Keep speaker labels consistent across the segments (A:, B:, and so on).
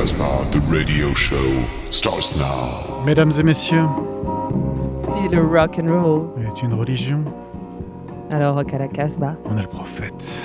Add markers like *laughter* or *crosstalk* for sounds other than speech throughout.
A: Casbah, the radio show starts now.
B: Mesdames et messieurs,
C: Si le rock and roll,
B: est une religion,
C: alors rock à la Casbah.
B: on est le prophète.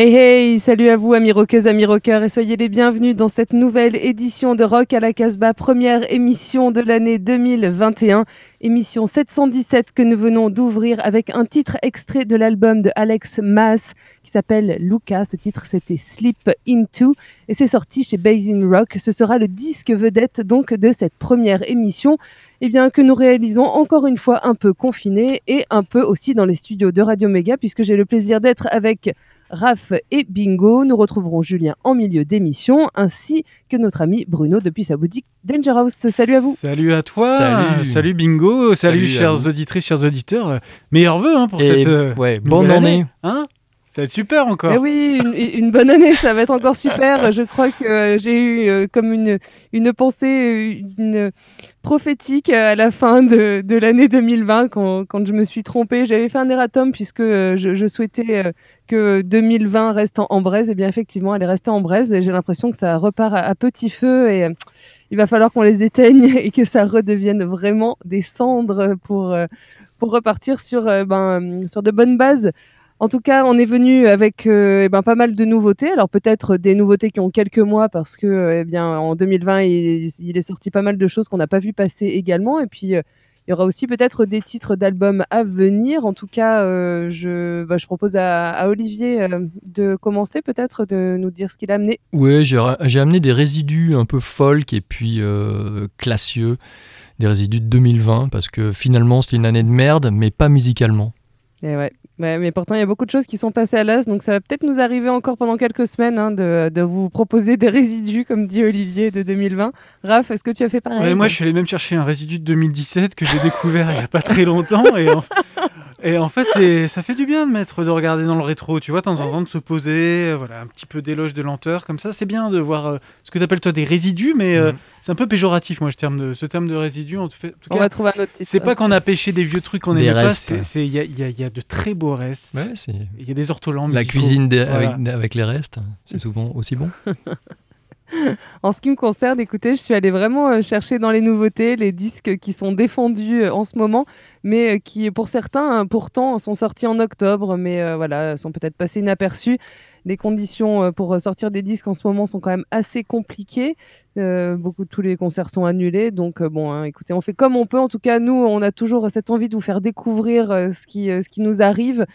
C: Hey hey, salut à vous amis rockeuses, amis rockeurs et soyez les bienvenus dans cette nouvelle édition de Rock à la Casbah, première émission de l'année 2021, émission 717 que nous venons d'ouvrir avec un titre extrait de l'album de Alex Maas qui s'appelle Luca. Ce titre c'était Sleep Into et c'est sorti chez Basin Rock. Ce sera le disque vedette donc de cette première émission eh bien, que nous réalisons encore une fois un peu confiné et un peu aussi dans les studios de Radio Méga puisque j'ai le plaisir d'être avec Raph et Bingo. Nous retrouverons Julien en milieu d'émission, ainsi que notre ami Bruno depuis sa boutique Danger House. Salut à vous.
B: Salut à toi.
D: Salut.
B: Bingo. Salut,
D: Salut à
B: chers auditrices, chers auditeurs. Meilleurs vœux hein, pour
D: Et
B: cette euh,
D: ouais, bonne
B: nouvelle
D: année.
B: Hein Ça va être super encore.
C: Eh oui, une, bonne année, ça va être encore super. Je crois que euh, j'ai eu euh, comme une, une pensée, euh, une prophétique à la fin de, de l'année 2020 quand, quand je me suis trompée. J'avais fait un erratum puisque je, souhaitais que 2020 reste en, en braise. Et bien effectivement, elle est restée en braise et j'ai l'impression que ça repart à, à petit feu et il va falloir qu'on les éteigne *laughs* et que ça redevienne vraiment des cendres pour, pour repartir sur, ben, sur de bonnes bases. En tout cas, on est venu avec euh, eh ben, pas mal de nouveautés. Alors peut-être des nouveautés qui ont quelques mois parce que euh, eh bien en 2020 il, il est sorti pas mal de choses qu'on n'a pas vu passer également. Et puis euh, il y aura aussi peut-être des titres d'albums à venir. En tout cas, euh, je, bah, je propose à, à Olivier euh, de commencer peut-être de nous dire ce qu'il a amené.
E: Ouais, j'ai amené des résidus un peu folk et puis euh, classieux, des résidus de 2020 parce que finalement c'était une année de merde, mais pas musicalement.
C: Et ouais. Ouais, mais pourtant, il y a beaucoup de choses qui sont passées à l'as, donc ça va peut-être nous arriver encore pendant quelques semaines hein, de, de vous proposer des résidus, comme dit Olivier, de 2020. Raph, est-ce que tu as fait pareil
D: Ouais, moi, je suis allé même chercher un résidu de 2017 que j'ai découvert il n'y a pas très longtemps. Et en, et en fait, ça fait du bien de mettre, de regarder dans le rétro. Tu vois, de temps en temps, de se poser, euh, voilà, un petit peu d'éloge de lenteur. Comme ça, c'est bien de voir euh, ce que tu appelles toi des résidus, mais euh,
E: Mhm.
D: c'est un peu péjoratif, moi, ce terme de, ce terme de résidu. En tout, fait, en tout
C: On
D: cas,
C: va trouver un autre titre.
D: c'est pas qu'on a pêché des vieux trucs qu'on
E: Des
D: n'aimait pas. Il y a, il y a- il y a de très beaux restes.
E: Ouais,
D: Il y a des ortolans.
E: la
D: musicaux.
E: cuisine des-
D: Voilà.
E: avec, avec les restes, c'est souvent aussi bon. *laughs* *laughs*
C: En ce qui me concerne, écoutez, je suis allée vraiment euh, chercher dans les nouveautés les disques qui sont défendus euh, en ce moment, mais euh, qui, pour certains, euh, pourtant, sont sortis en octobre, mais voilà, sont peut-être passés inaperçus. Les conditions pour sortir des disques en ce moment sont quand même assez compliquées. Euh, beaucoup tous les concerts sont annulés, donc bon, hein, écoutez, on fait comme on peut. En tout cas, nous, on a toujours cette envie de vous faire découvrir ce qui, ce qui nous arrive.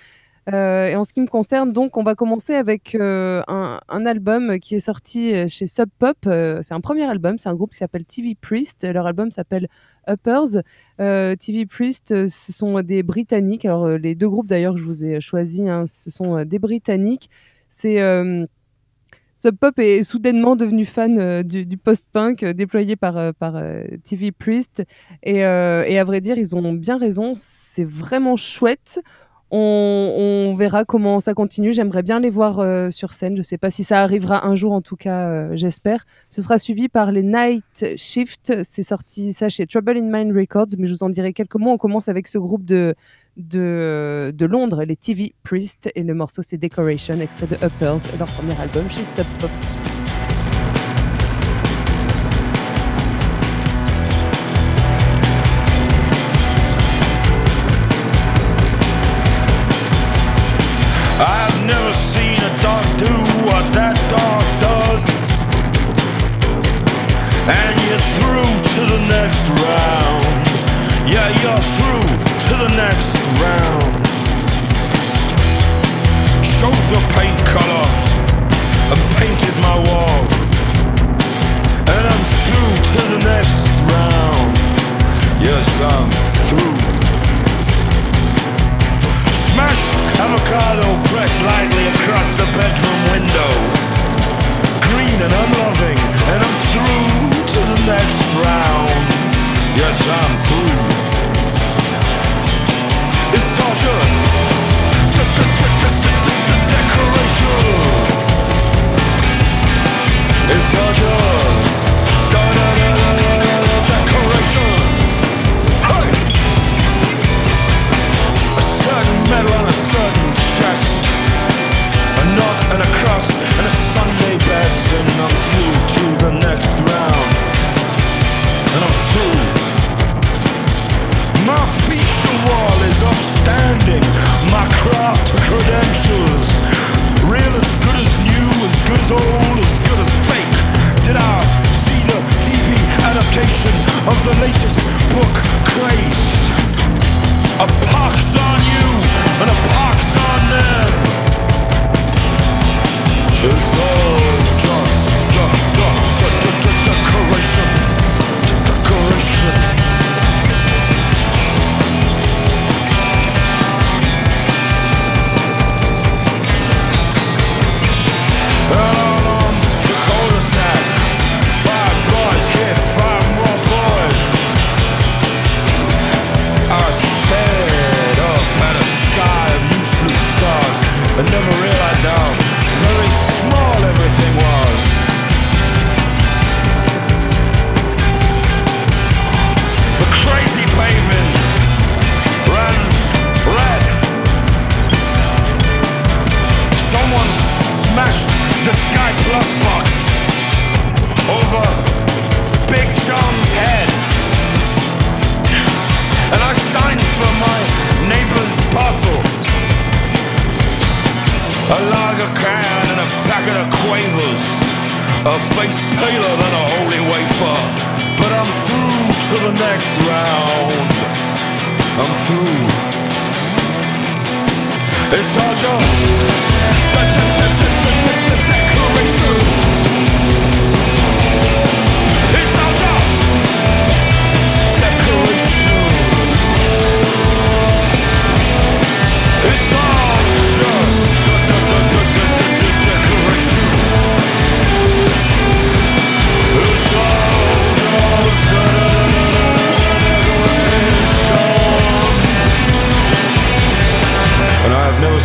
C: Euh, et en ce qui me concerne, donc, on va commencer avec euh, un, album qui est sorti euh, chez Sub Pop. C'est un premier album, c'est un groupe qui s'appelle TV Priest. Leur album s'appelle Uppers. TV Priest, ce sont des Britanniques. Alors, les deux groupes d'ailleurs que je vous ai choisis, hein, ce sont des Britanniques. C'est. Sub Pop est soudainement devenu fan du, post-punk déployé par, TV Priest. Et, et à vrai dire, ils ont bien raison. C'est vraiment chouette. On, verra comment ça continue. J'aimerais bien les voir euh, sur scène. Je ne sais pas si ça arrivera un jour, en tout cas, euh, j'espère. Ce sera suivi par les Night Shift. C'est sorti ça chez Trouble in Mind Records, mais je vous en dirai quelques mots. On commence avec ce groupe de, de, de Londres, les TV Priest, et le morceau c'est Decoration, extrait de Uppers, leur premier album chez Sub Pop.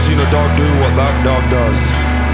F: seen a dog do what that dog does.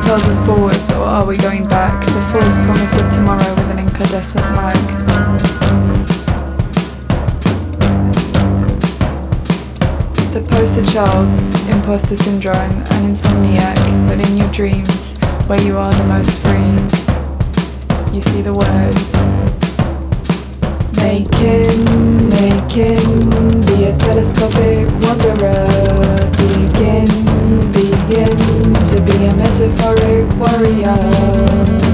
G: propels us forwards, or are we going back? The false promise of tomorrow with an incandescent lag. The poster child's imposter syndrome, an insomniac, but in your dreams, where you are the most free, you see the words. Making, making, be a telescopic wanderer, begin, begin to be a metaphoric warrior.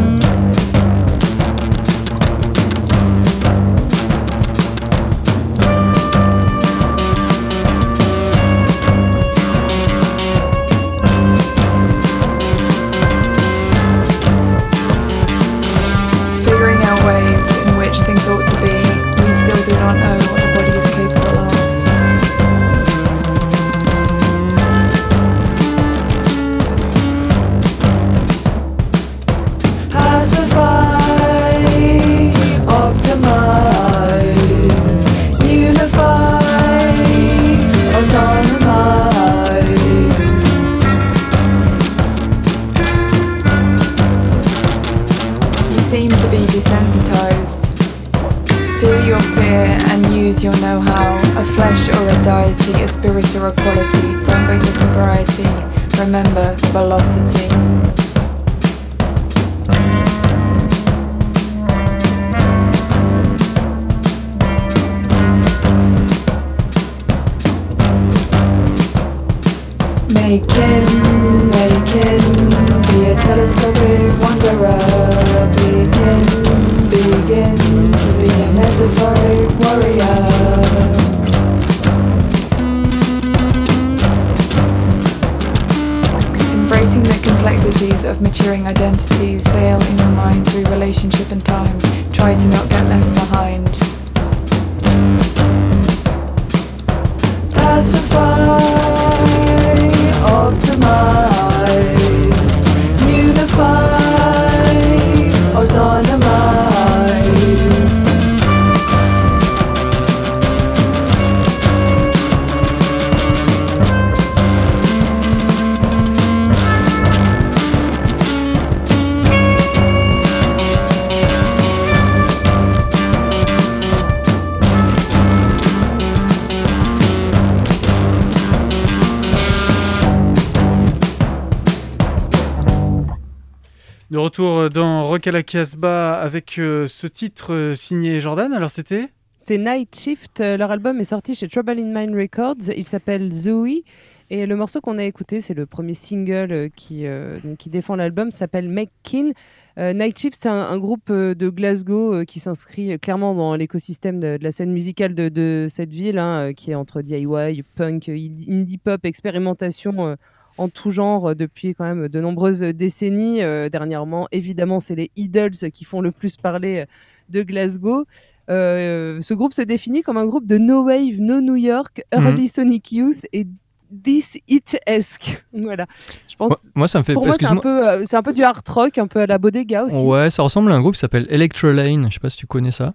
D: À la Casbah avec euh, ce titre euh, signé Jordan. Alors c'était?
C: C'est Night Shift. euh, Leur album est sorti chez Trouble in Mind Records. Il s'appelle Zoe. Et le morceau qu'on a écouté, c'est le premier single qui, défend l'album, s'appelle Make Kin. Night Shift, c'est un, groupe de Glasgow qui s'inscrit clairement dans l'écosystème de, la scène musicale de, cette ville, hein, qui est entre DIY, punk, indie pop, expérimentation en tout genre euh, depuis quand même de nombreuses décennies. Euh, dernièrement, évidemment, c'est les Idols qui font le plus parler euh, de Glasgow. Euh, ce groupe se définit comme un groupe de no wave, no New York, early Sonic Youth et this it-esque. *laughs* voilà. Je pense.
E: Moi, moi, ça me fait.
C: pour moi, c'est un peu, euh, c'est un peu du hard rock, un peu à la Bodega aussi.
E: Ouais, ça ressemble à un groupe qui s'appelle Electrolane. Je sais pas si tu connais ça.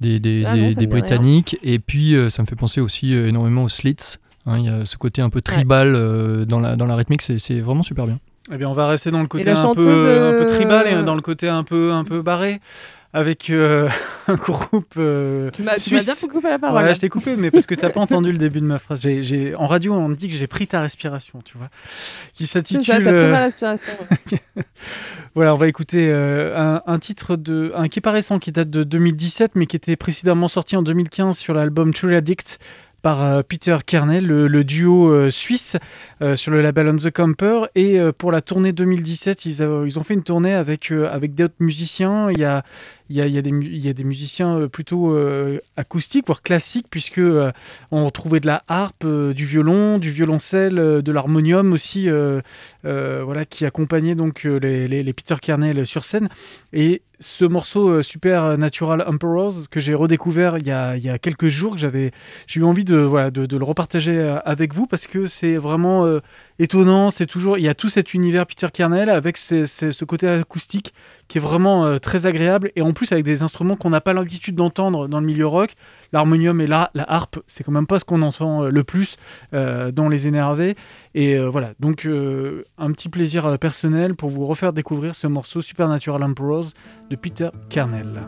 E: Des, des,
C: Ah non, ça
E: des. Britanniques. Et puis, euh, ça me fait penser aussi énormément aux Slits. Hein, Il y a ce côté un peu tribal euh, dans, la, dans la rythmique. C'est c'est vraiment super bien.
D: Eh bien, on va rester dans le côté un, peu, un peu
C: euh,
D: tribal et dans le côté un peu, un peu barré avec euh, *laughs* un groupe euh,
C: Tu m'as tu m'as
D: suisse.
C: bien couper la parole.
D: Ouais, je t'ai coupé, mais parce que t'as pas entendu le début de ma phrase. J'ai- j'ai- en radio, on me dit que j'ai pris ta respiration, tu vois. Qui s'intitule.
C: t'as pris
D: euh,
C: ma respiration. ouais. *laughs*
D: Voilà, on va écouter euh, un, un titre de, un qui est pas récent, qui date de 2017, mais qui était précédemment sorti en 2015 sur l'album True Addict euh, Peter Kernel, le, duo euh, suisse euh, sur le label On the Camper. Et pour la tournée 2017, ils, ils ont fait une tournée avec, avec d'autres musiciens. Il y a, il y a, des, musiciens euh, plutôt euh, acoustiques, voire classiques, puisque euh, on retrouvait de la harpe, euh, du violon, du violoncelle, de l'harmonium aussi, voilà, qui accompagnait donc les, Peter Kernel sur scène. Et ce morceau Super Natural Emperors que j'ai redécouvert il y, a, quelques jours, que j'avais, j'ai eu envie de, le repartager avec vous parce que c'est vraiment étonnant. C'est toujours, il y a tout cet univers Peter Kernel avec ce côté acoustique qui est vraiment euh, très agréable et en plus avec des instruments qu'on n'a pas l'habitude d'entendre dans le milieu rock. L'harmonium et la, la harpe, c'est quand même pas ce qu'on entend euh, le plus euh, dans les énervés. Et voilà, donc un petit plaisir personnel pour vous refaire découvrir ce morceau Supernatural Emperors de Peter Kernel.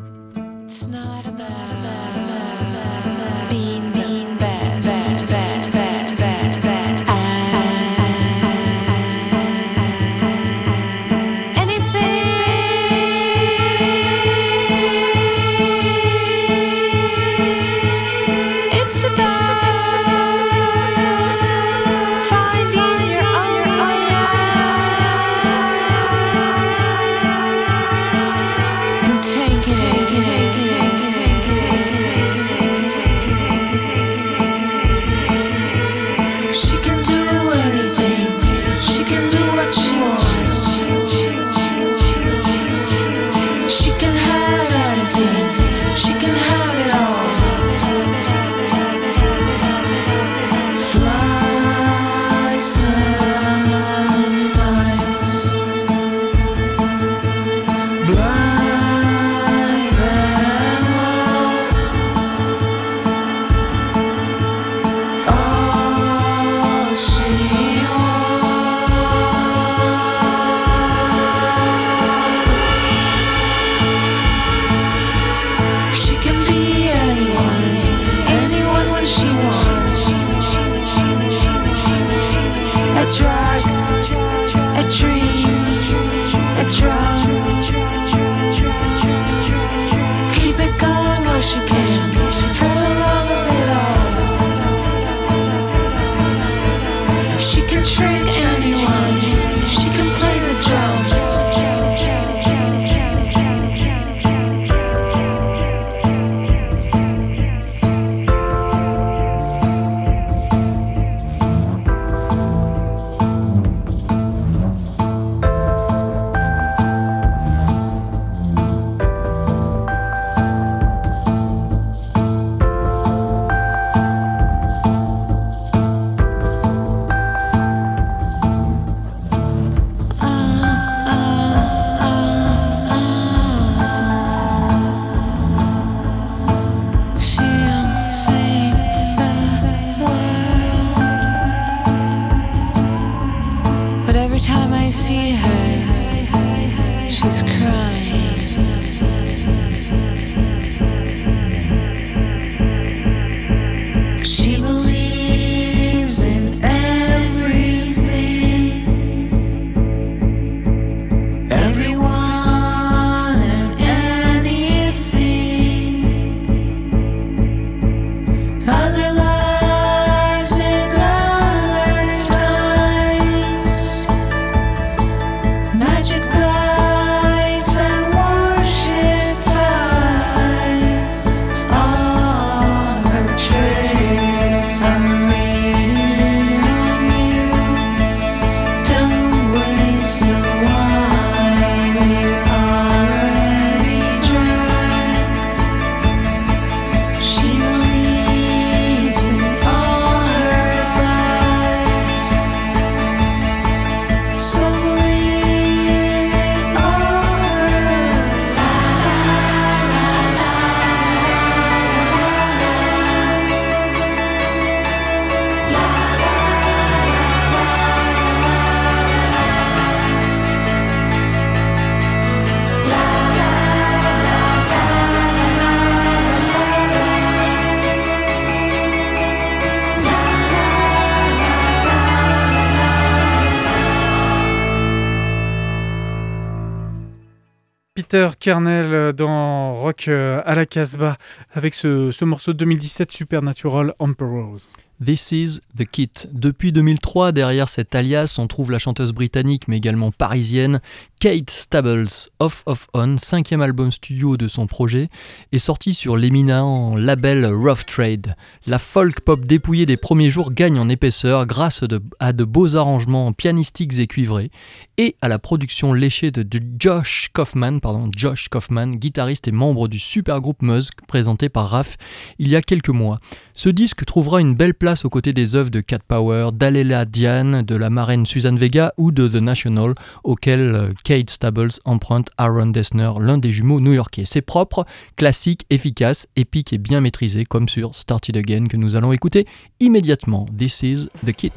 D: Peter Kernel euh, dans Rock euh, à la Casbah avec ce, ce morceau de 2017 Supernatural Emperors.
E: This is the Kit. Depuis 2003, derrière cet alias, on trouve la chanteuse britannique mais également parisienne Kate Stables, Off of On, cinquième album studio de son projet, est sorti sur l'éminent label Rough Trade. La folk pop dépouillée des premiers jours gagne en épaisseur grâce à de beaux arrangements pianistiques et cuivrés et à la production léchée de, Josh Kaufman, pardon, Josh Kaufman, guitariste et membre du supergroupe Musk présenté par Raph il y a quelques mois. Ce disque trouvera une belle place aux côtés des œuvres de Cat Power, d'Alela Diane, de la marraine Suzanne Vega ou de The National, auquel euh, Kate Stables emprunte Aaron Dessner, l'un des jumeaux new-yorkais. C'est propre, classique, efficace, épique et bien maîtrisé, comme sur Started Again que nous allons écouter immédiatement. This is the kit.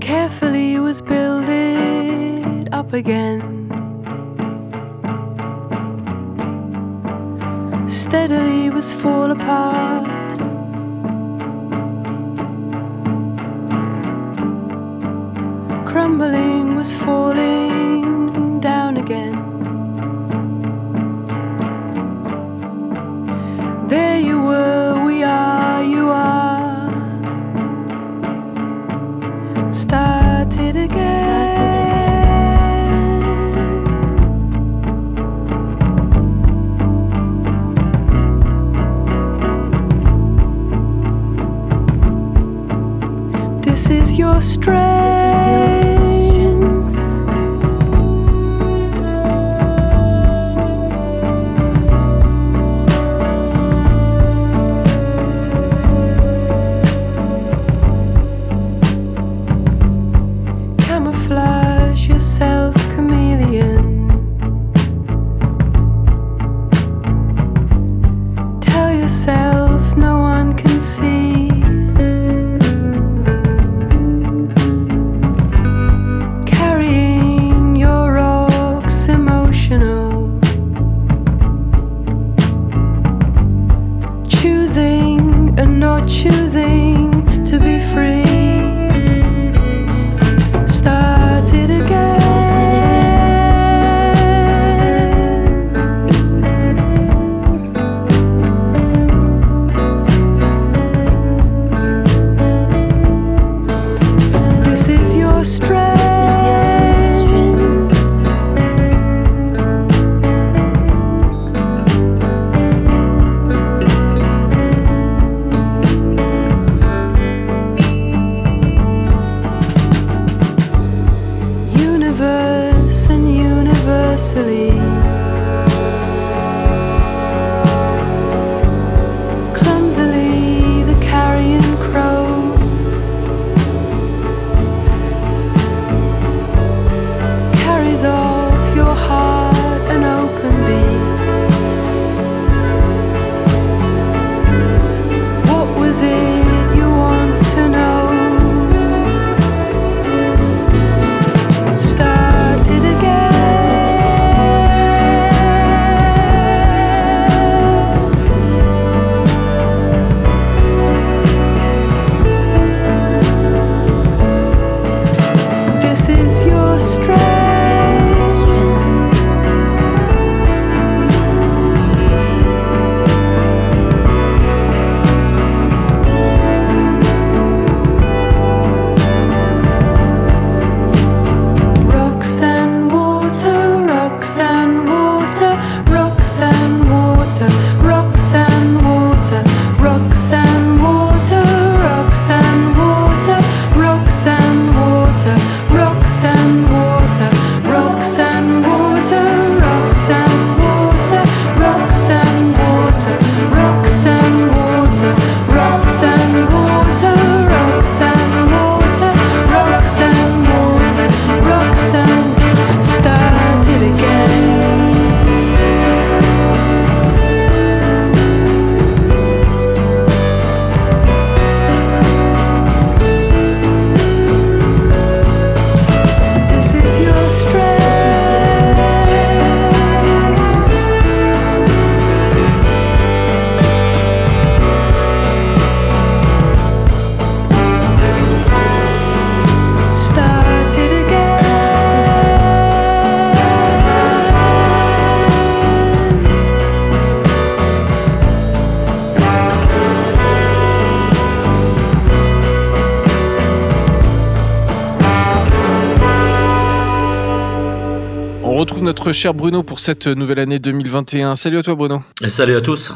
H: Carefully was build it up again. Steadily was fall apart. Crumbling was falling down again. There you were, we are, you are started again. This is your strength.
I: Cher Bruno pour cette nouvelle année 2021. Salut à toi Bruno.
J: Et salut à tous.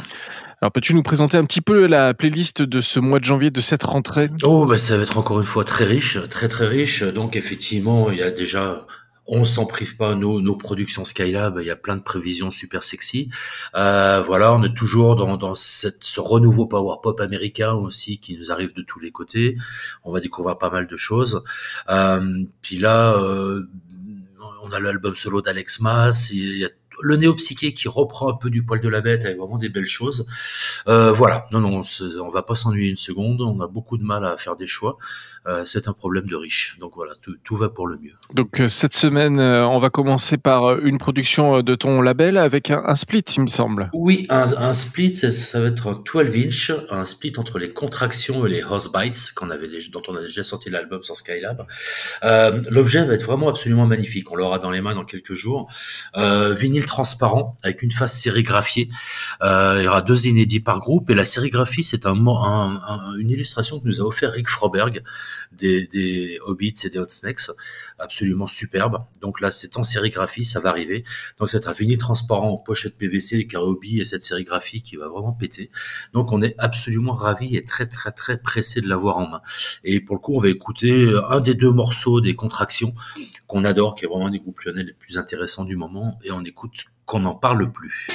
I: Alors peux-tu nous présenter un petit peu la playlist de ce mois de janvier, de cette rentrée?
J: Oh, bah, ça va être encore une fois très riche, très très riche. Donc effectivement, il y a déjà on s'en prive pas, nos, nos productions Skylab, il y a plein de prévisions super sexy. Euh, voilà, on est toujours dans, dans cette, ce renouveau power pop américain aussi qui nous arrive de tous les côtés. On va découvrir pas mal de choses. Euh, puis là, euh, on a l'album solo d'Alex Mas, le néo-psyché qui reprend un peu du poil de la bête avec vraiment des belles choses. Euh, voilà, non, non, on, va pas s'ennuyer une seconde, on a beaucoup de mal à faire des choix. Euh, c'est un problème de riche. Donc voilà, tout, tout va pour le mieux.
I: Donc euh, cette semaine, on va commencer par une production de ton label avec un, un split, il me semble.
J: Oui, un, un split, ça, ça va être un 12 inch, un split entre les contractions et les house bites qu'on avait déjà, dont on a déjà sorti l'album sur Skylab. Euh, L'objet va être vraiment absolument magnifique. On l'aura dans les mains dans quelques jours. Vinyle transparent avec une face sérigraphiée. Euh, il y aura deux inédits par groupe et la sérigraphie, c'est une illustration que nous a offert Rick Froberg des, des Hobbits et des Hot Snakes, absolument superbe. Donc là, c'est en sérigraphie, ça va arriver. Donc c'est un vinyle transparent en pochette PVC hobby et cette sérigraphie qui va vraiment péter. Donc on est absolument ravis et très très très pressé de l'avoir en main. Et pour le coup, on va écouter un des deux morceaux des contractions qu'on adore, qui est vraiment un des groupes lyonnais les plus intéressants du moment, et on écoute qu'on n'en parle plus.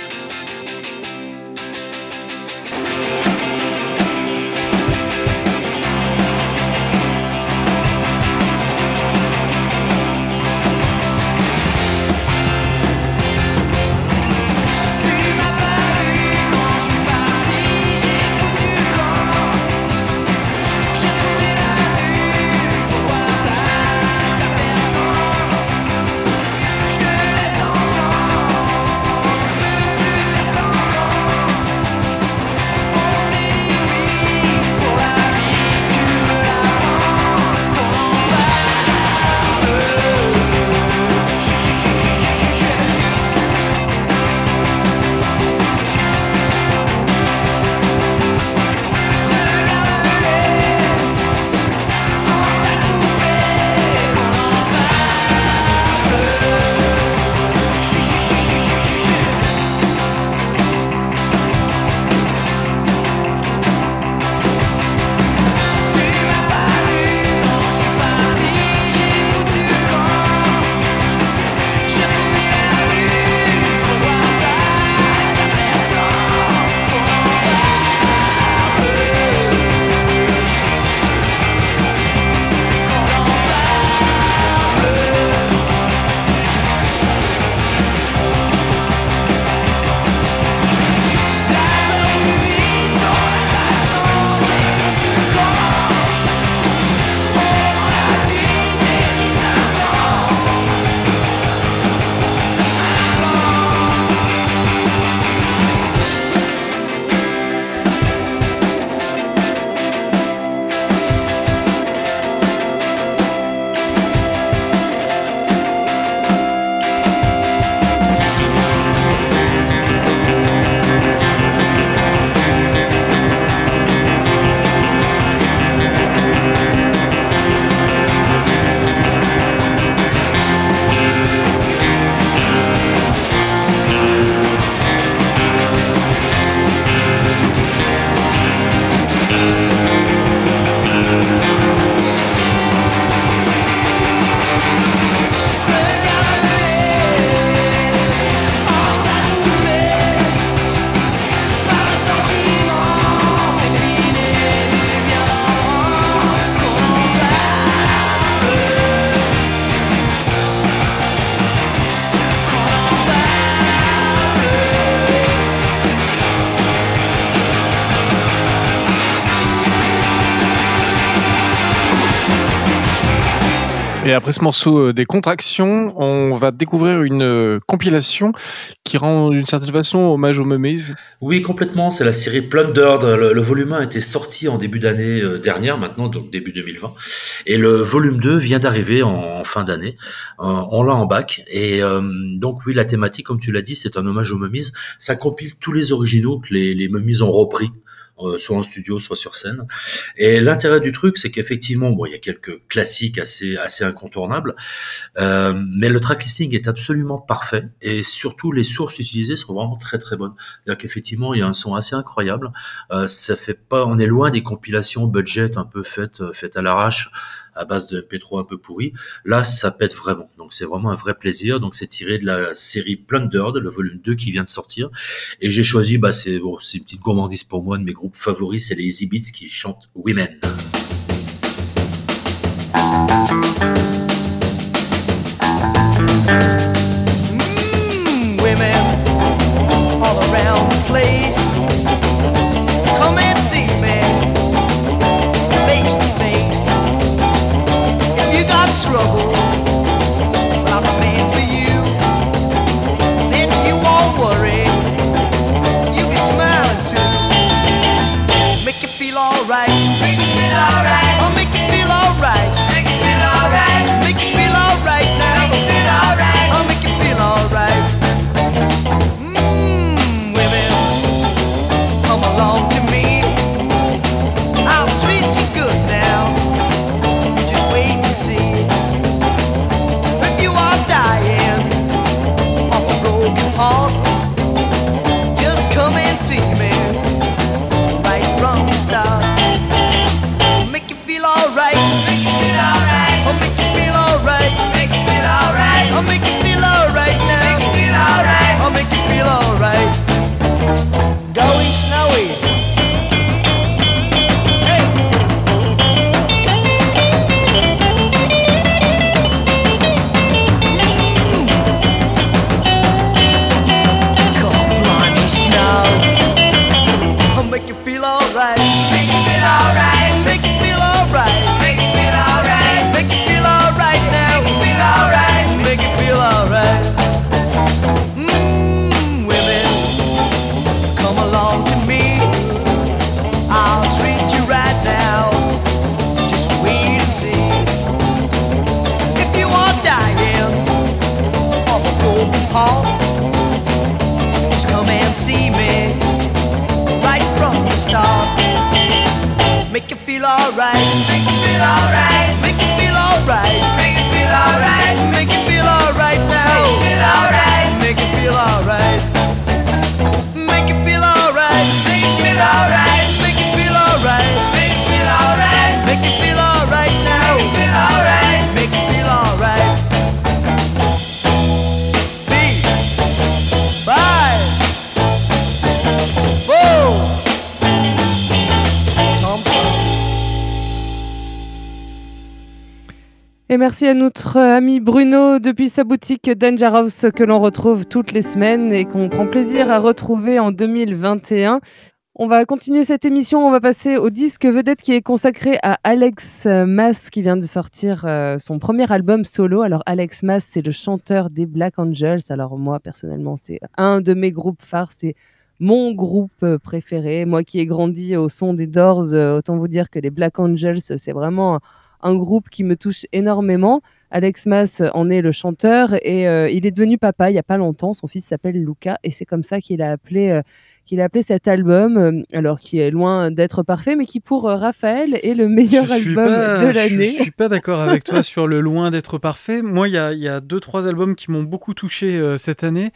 I: Et après ce morceau euh, des contractions, on va découvrir une euh, compilation qui rend d'une certaine façon hommage aux Mummies.
J: Oui, complètement. C'est la série Plundered. Le, volume 1 a été sorti en début d'année euh, dernière, maintenant, donc début 2020. Et le volume 2 vient d'arriver en, fin d'année. On l'a en bac. Et donc, oui, la thématique, comme tu l'as dit, c'est un hommage aux Mummies. Ça compile tous les originaux que les, les Mummies ont repris
K: soit en studio, soit sur scène. Et l'intérêt du truc, c'est qu'effectivement, bon, il y a quelques classiques assez assez incontournables, euh, mais le tracklisting est absolument parfait et surtout les sources utilisées sont vraiment très très bonnes. C'est-à-dire qu'effectivement, il y a un son assez incroyable. Euh, ça fait pas, on est loin des compilations budget un peu faites faites à l'arrache à base de MP3 un peu pourri. Là, ça pète vraiment. Donc c'est vraiment un vrai plaisir. Donc c'est tiré de la série Plundered, le volume 2 qui vient de sortir. Et j'ai choisi, bah c'est bon, c'est une petite gourmandise pour moi de mes groupes favoris, c'est les Easy Beats qui chantent Women.
C: Et merci à notre ami Bruno depuis sa boutique Danger House que l'on retrouve toutes les semaines et qu'on prend plaisir à retrouver en 2021. On va continuer cette émission, on va passer au disque vedette qui est consacré à Alex Mass qui vient de sortir euh, son premier album solo. Alors Alex Mass, c'est le chanteur des Black Angels. Alors moi personnellement, c'est un de mes groupes phares, c'est mon groupe euh, préféré. Moi qui ai grandi au son des Doors, euh, autant vous dire que les Black Angels, c'est vraiment un groupe qui me touche énormément. Alex Mass en est le chanteur et euh, il est devenu papa il y a pas longtemps. Son fils s'appelle Luca et c'est comme ça qu'il a appelé euh, qu'il a appelé cet album, euh, alors qui est loin d'être parfait, mais qui pour Raphaël est le meilleur
D: Je
C: album
D: pas-
C: de
D: Je
C: l'année.
D: suis pas d'accord avec toi *laughs* sur le loin d'être parfait. Moi, il y a, il y a deux, trois albums qui m'ont beaucoup touché cette année.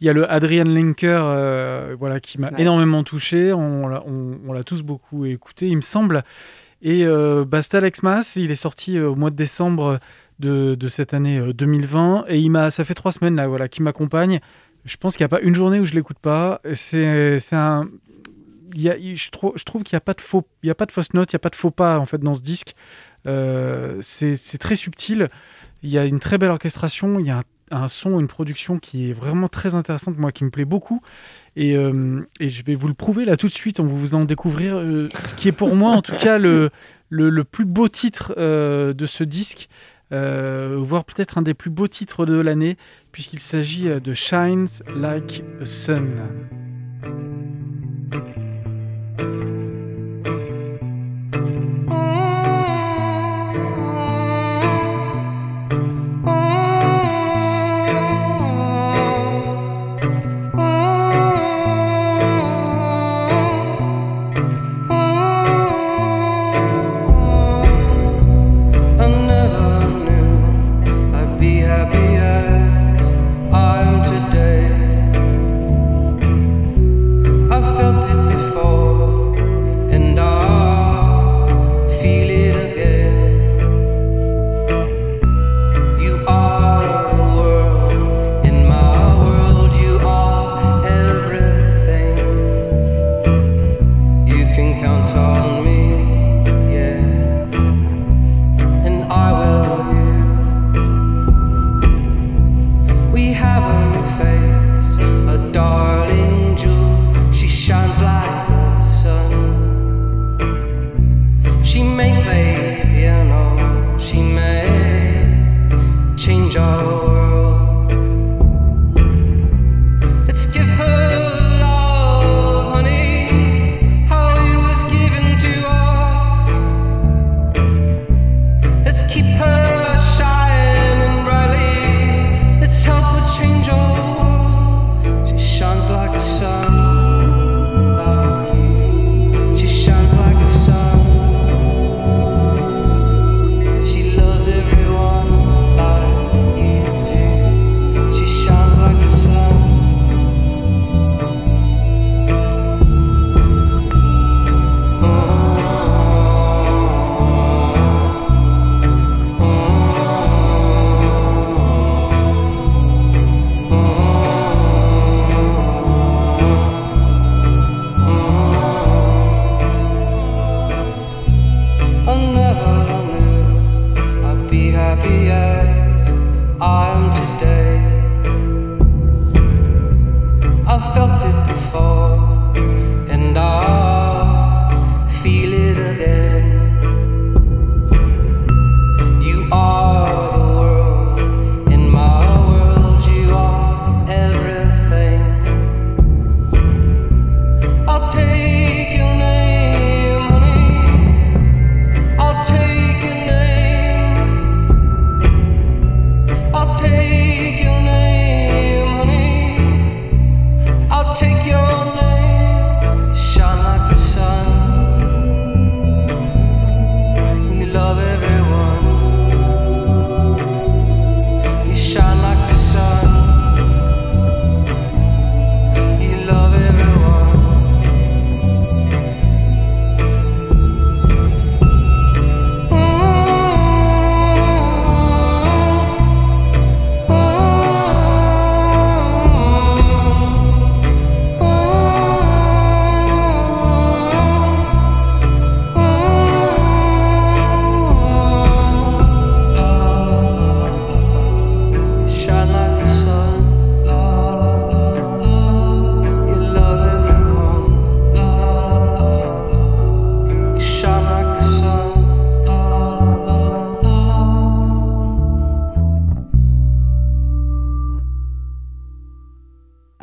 D: Il y a le Adrian Linker, voilà, qui m'a
C: Ouais.
D: énormément touché. On, l'a- on- on l'a tous beaucoup écouté, il me semble. Et euh, Basta Alex Mas, il est sorti euh, au mois de décembre de, cette année euh, 2020. Et il ça fait trois semaines là, voilà, qui m'accompagne. Je pense qu'il n'y a pas une journée où je l'écoute pas. C'est, un, je, trouve, qu'il n'y a pas de faux, il a pas de fausses notes, il n'y a pas de faux pas en fait dans ce disque. Euh, c'est c'est très subtil. Il y a une très belle orchestration. Il y a un, un son, une production qui est vraiment très intéressante, moi, qui me plaît beaucoup. Et, euh, et je vais vous le prouver là tout de suite. On va vous en découvrir euh, ce qui est pour moi, en tout cas, le, le, plus beau titre euh, de ce disque, voire peut-être un des plus beaux titres de l'année, puisqu'il s'agit de Shines Like a Sun.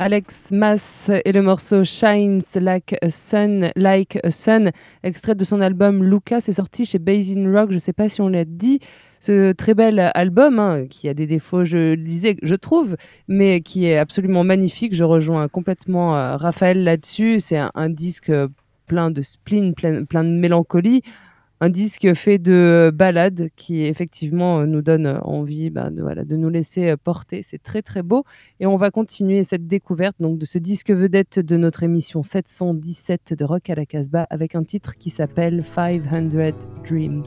C: Alex Mass et le morceau Shines Like a Sun, Like a Sun, extrait de son album Luca, c'est sorti chez Basin Rock, je ne sais pas si on l'a dit, ce très bel album, hein, qui a des défauts, je le disais, je trouve, mais qui est absolument magnifique, je rejoins complètement euh, Raphaël là-dessus, c'est un, disque euh, plein de spleen, plein de mélancolie, un disque fait de ballades qui effectivement euh, nous donne envie bah, de, nous laisser euh, porter. C'est très très beau. Et on va continuer cette découverte de ce disque vedette de notre émission 717 de Rock à la Casbah avec un titre qui s'appelle 500 Dreams.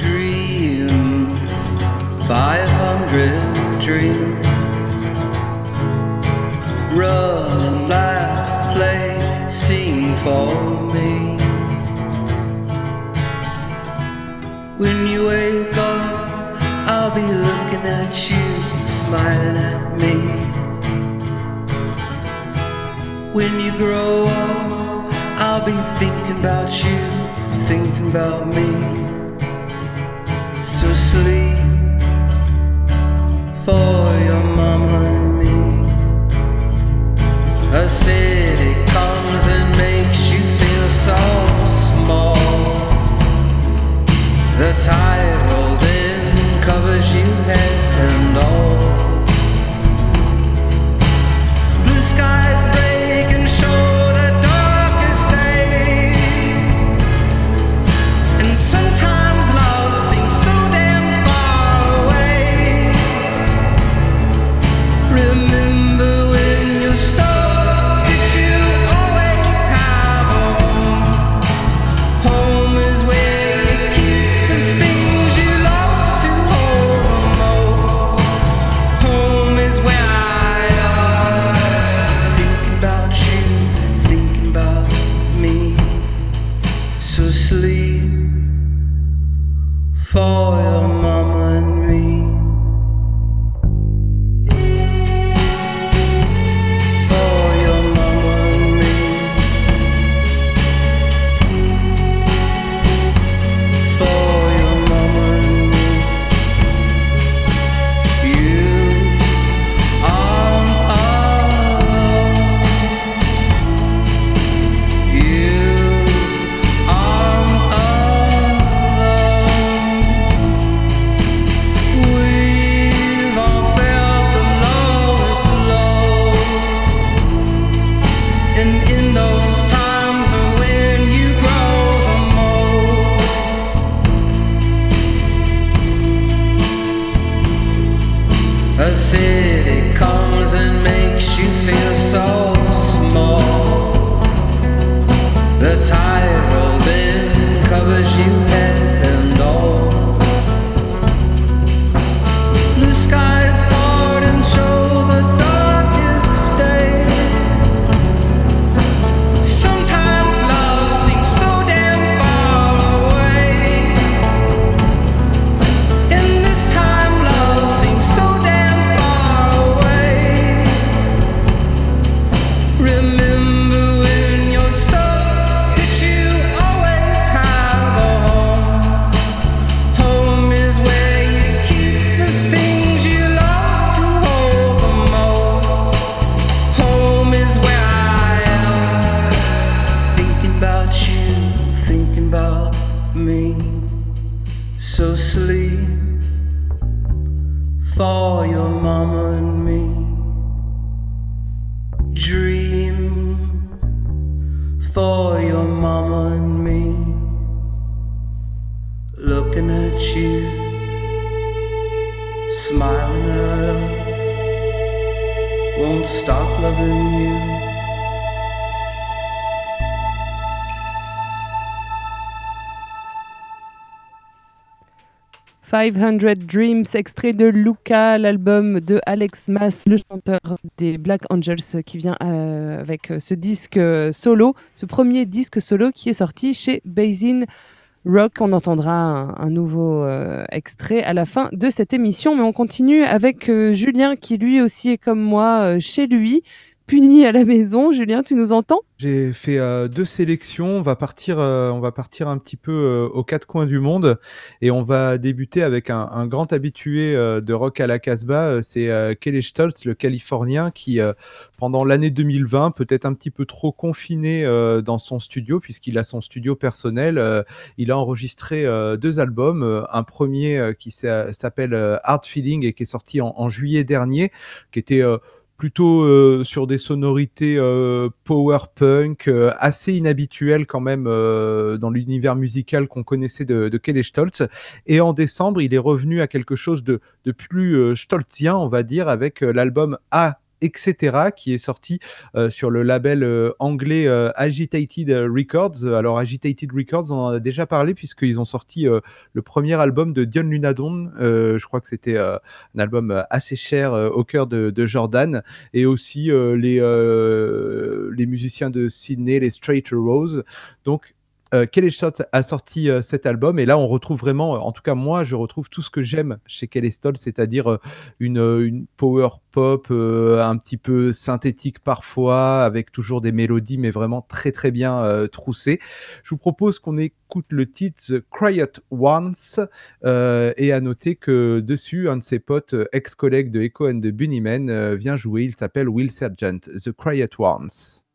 B: Dream 500 dreams. Run and laugh, play, sing for me. When you wake up, I'll be looking at you, smiling at me. When you grow up, I'll be thinking about you, thinking about me. So sleep
C: 500 Dreams, extrait de Luca, l'album de Alex Mass, le chanteur des Black Angels, qui vient euh, avec ce disque euh, solo, ce premier disque solo qui est sorti chez Basin Rock. On entendra un, nouveau euh, extrait à la fin de cette émission, mais on continue avec euh, Julien qui lui aussi est comme moi euh, chez lui, puni à la maison. Julien, tu nous entends?
L: J'ai fait euh, deux sélections. On va partir, euh, on va partir un petit peu euh, aux quatre coins du monde et on va débuter avec un, grand habitué de rock à la Casbah. C'est Kelly Stoltz, le Californien, qui pendant l'année 2020, peut-être un petit peu trop confiné dans son studio puisqu'il a son studio personnel. il a enregistré deux albums. un premier qui s'a- s'appelle Hard Feeling et qui est sorti en, juillet dernier, qui était plutôt euh, sur des sonorités euh, power punk euh, assez inhabituelles quand même euh, dans l'univers musical qu'on connaissait de, de Kelly Stoltz. Et en décembre, il est revenu à quelque chose de, de plus euh, stoltzien, on va dire, avec euh, l'album A etc qui est sorti euh, sur le label euh, anglais euh, Agitated Records. Alors Agitated Records, on en a déjà parlé puisqu'ils ont sorti le premier album de Dion Lunadon. Je crois que c'était un album assez cher au cœur de, Jordan et aussi les, les musiciens de Sydney, les Straight Rose. Donc euh, Kelly a sorti euh, cet album et là on retrouve vraiment, euh, en tout cas moi je retrouve tout ce que j'aime chez Kelly c'est-à-dire euh, une, power pop un petit peu synthétique parfois, avec toujours des mélodies mais vraiment très très bien troussées. Je vous propose qu'on écoute le titre The Quiet euh, et à noter que dessus un de ses potes ex-collègues de Echo and the Bunnymen vient jouer, il s'appelle Will Sergeant, The Quiet Ones.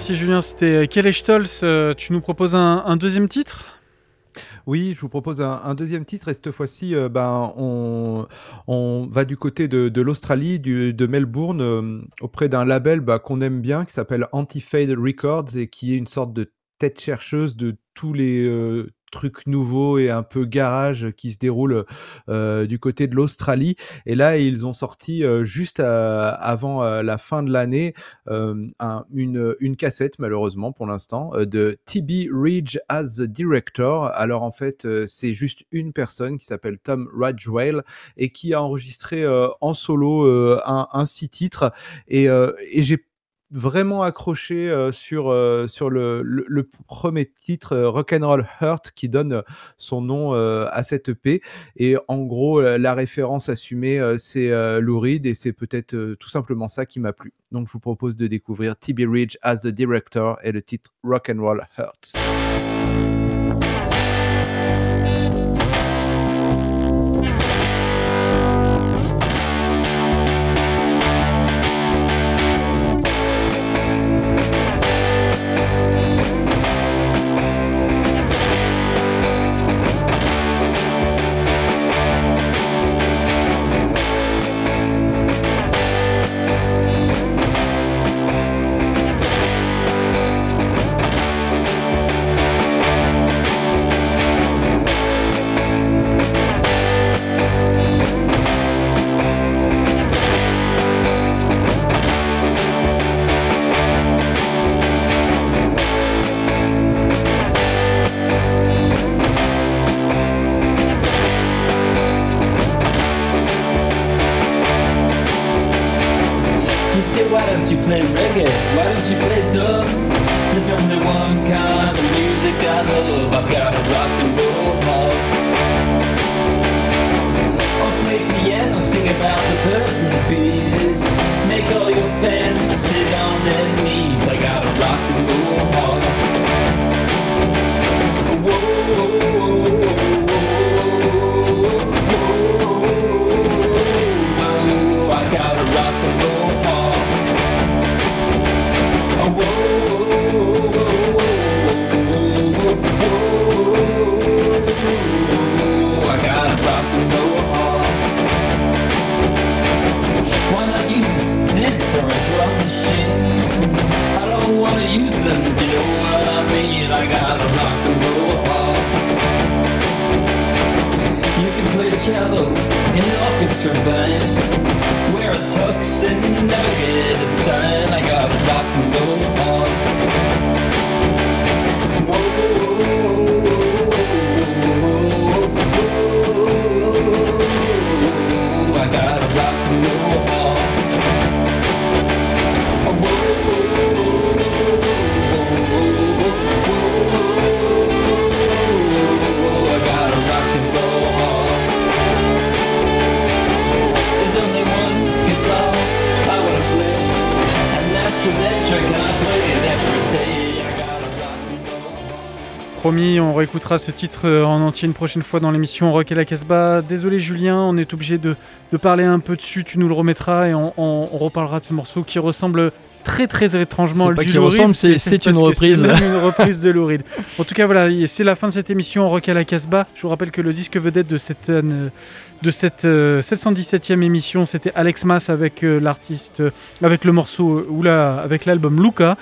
D: Merci Julien. C'était Kelly Stolz. Euh, tu nous proposes un, deuxième titre?
L: Oui, je vous propose un, deuxième titre et cette fois-ci, euh, ben, on, on va du côté de, l'Australie, de Melbourne, euh, auprès d'un label bah, qu'on aime bien qui s'appelle Anti-Fade Records et qui est une sorte de tête chercheuse de tous les euh, trucs nouveaux et un peu garage qui se déroulent euh, du côté de l'Australie. Et là, ils ont sorti euh, juste à- avant euh, la fin de l'année euh, un- une, cassette, malheureusement pour l'instant, euh, de TB Ridge as the director. Alors en fait, euh, c'est juste une personne qui s'appelle Tom Ridgewell et qui a enregistré euh, en solo euh, un, un six titres. Et, euh, et j'ai vraiment accroché euh, sur, euh, sur le, premier titre euh, Rock'n'Roll Hurt qui donne euh, son nom à cette EP et en gros la référence assumée c'est Lou Reed et c'est peut-être tout simplement ça qui m'a plu. Donc je vous propose de découvrir TB Ridge as the director et le titre Rock'n'Roll Hurt
D: Promis, on réécoutera ce titre euh, en entier une prochaine fois dans l'émission Rock et la Casbah. Désolé Julien, on est obligé de, de parler un peu dessus, tu nous le remettras et on, on- on reparlera de ce morceau qui ressemble très très étrangement à
E: pas
D: du
E: ressemble, c'est- *laughs* une reprise.
D: C'est une reprise de Lou Reed. En tout cas voilà, c'est la fin de cette émission Rock à la Casbah. Je vous rappelle que le disque vedette de cette, euh, de cette euh, 717e émission, c'était Alex Mas avec euh, l'artiste, euh, avec le morceau, euh, ou là, avec l'album Luca.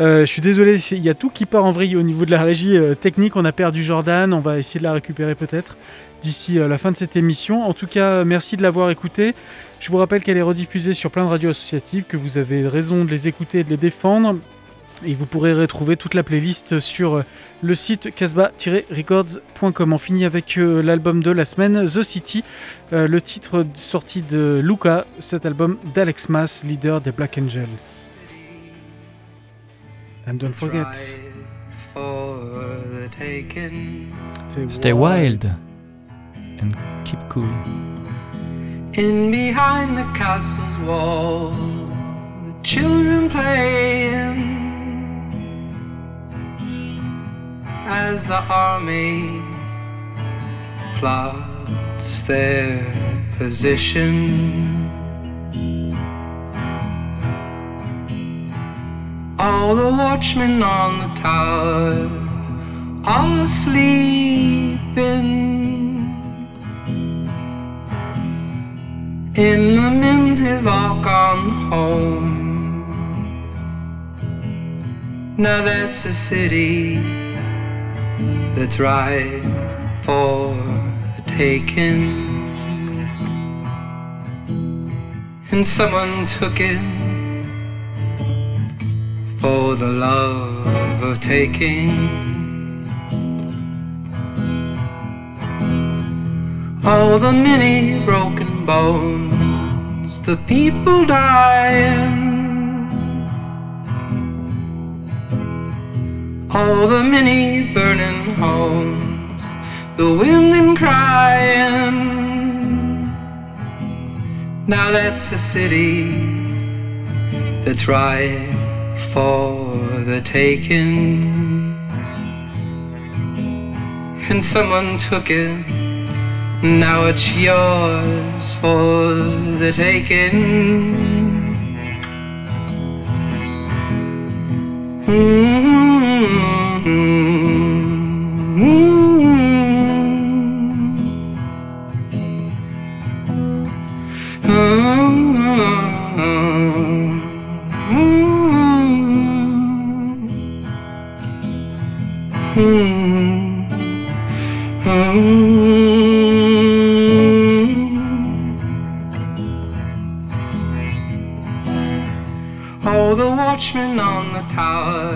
D: Euh, je suis désolé, il y a tout qui part en vrille au niveau de la régie euh, technique. On a perdu Jordan, on va essayer de la récupérer peut-être d'ici euh, la fin de cette émission. En tout cas, merci de l'avoir écoutée. Je vous rappelle qu'elle est rediffusée sur plein de radios associatives, que vous avez raison de les écouter et de les défendre. Et vous pourrez retrouver toute la playlist sur le site casbah-records.com. On finit avec l'album de la semaine, The City, le titre sorti de Luca, cet album d'Alex Mas, leader des Black Angels. And don't forget,
B: for the taking.
E: Stay wild and keep cool.
B: In behind the castle's wall, the children playing as the army plots their position. All the watchmen on the tower are sleeping. In the men have all gone home. Now that's a city that's ripe for the taking. And someone took it for the love of taking. All the many broken bones, the people dying. All the many burning homes, the women crying. Now that's a city that's ripe for the taking. And someone took it, now it's yours for the taking. All Hmm. Hmm. Hmm. the watchmen on the tower